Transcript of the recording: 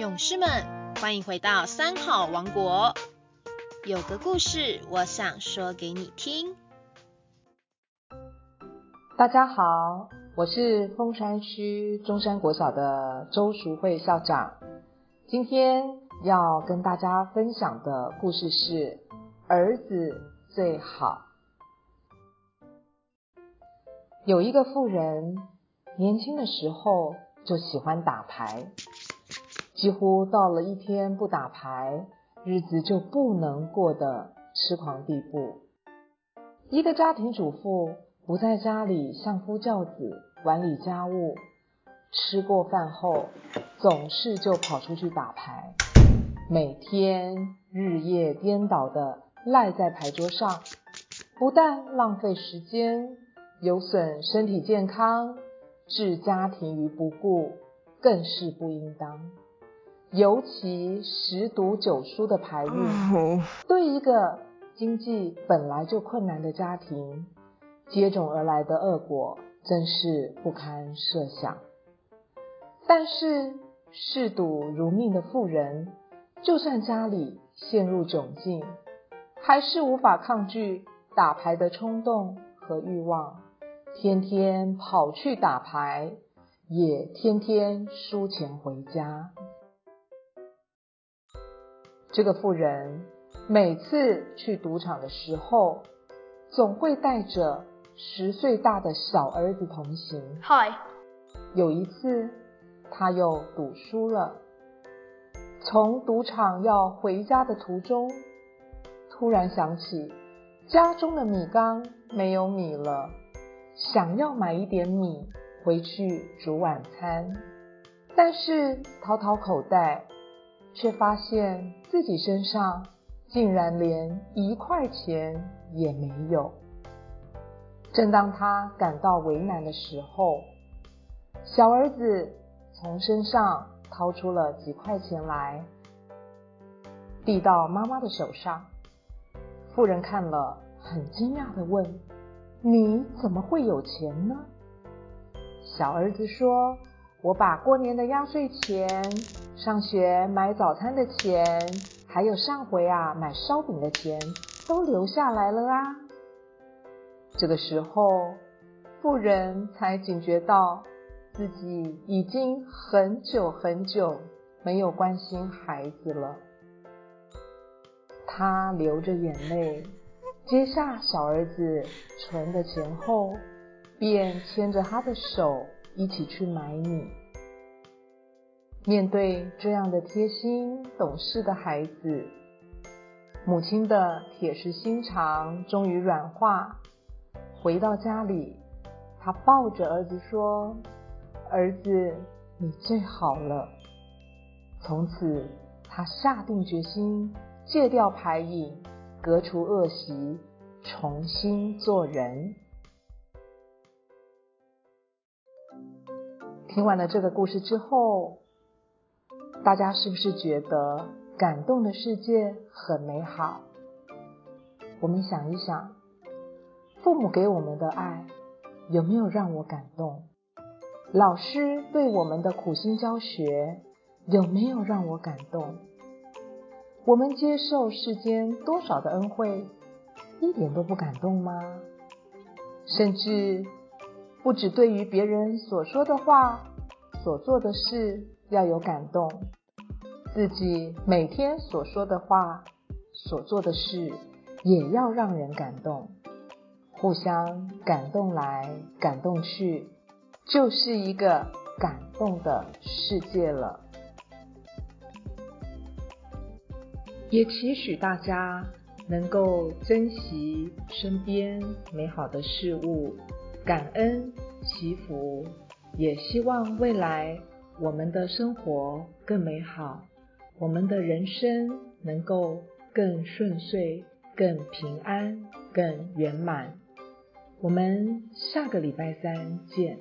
勇士们，欢迎回到三好王国。有个故事，我想说给你听。大家好，我是凤山区中山国小的周淑慧校长。今天要跟大家分享的故事是儿子最好。有一个妇人，年轻的时候就喜欢打牌，几乎到了一天不打牌，日子就不能过的痴狂地步。一个家庭主妇不在家里相夫教子、管理家务，吃过饭后总是就跑出去打牌，每天日夜颠倒的赖在牌桌上，不但浪费时间。有损身体健康，置家庭于不顾，更是不应当。尤其十赌九输的牌运，对一个经济本来就困难的家庭，接踵而来的恶果，真是不堪设想。但是嗜赌如命的富人，就算家里陷入窘境，还是无法抗拒打牌的冲动和欲望。天天跑去打牌，也天天输钱回家。这个妇人每次去赌场的时候，总会带着十岁大的小儿子同行。嗨，有一次，他又赌输了。从赌场要回家的途中，突然想起家中的米缸没有米了。想要买一点米回去煮晚餐，但是掏掏口袋，却发现自己身上竟然连一块钱也没有。正当他感到为难的时候，小儿子从身上掏出了几块钱来，递到妈妈的手上。妇人看了，很惊讶的问。你怎么会有钱呢？小儿子说：“我把过年的压岁钱、上学买早餐的钱，还有上回啊买烧饼的钱，都留下来了啊。”这个时候，妇人才警觉到自己已经很久很久没有关心孩子了。他流着眼泪。接下小儿子存的钱后，便牵着他的手一起去买米。面对这样的贴心懂事的孩子，母亲的铁石心肠终于软化。回到家里，他抱着儿子说：“儿子，你最好了。”从此，他下定决心戒掉牌瘾。革除恶习，重新做人。听完了这个故事之后，大家是不是觉得感动的世界很美好？我们想一想，父母给我们的爱有没有让我感动？老师对我们的苦心教学有没有让我感动？我们接受世间多少的恩惠，一点都不感动吗？甚至不止对于别人所说的话、所做的事要有感动，自己每天所说的话、所做的事也要让人感动，互相感动来感动去，就是一个感动的世界了。也期许大家能够珍惜身边美好的事物，感恩祈福，也希望未来我们的生活更美好，我们的人生能够更顺遂、更平安、更圆满。我们下个礼拜三见。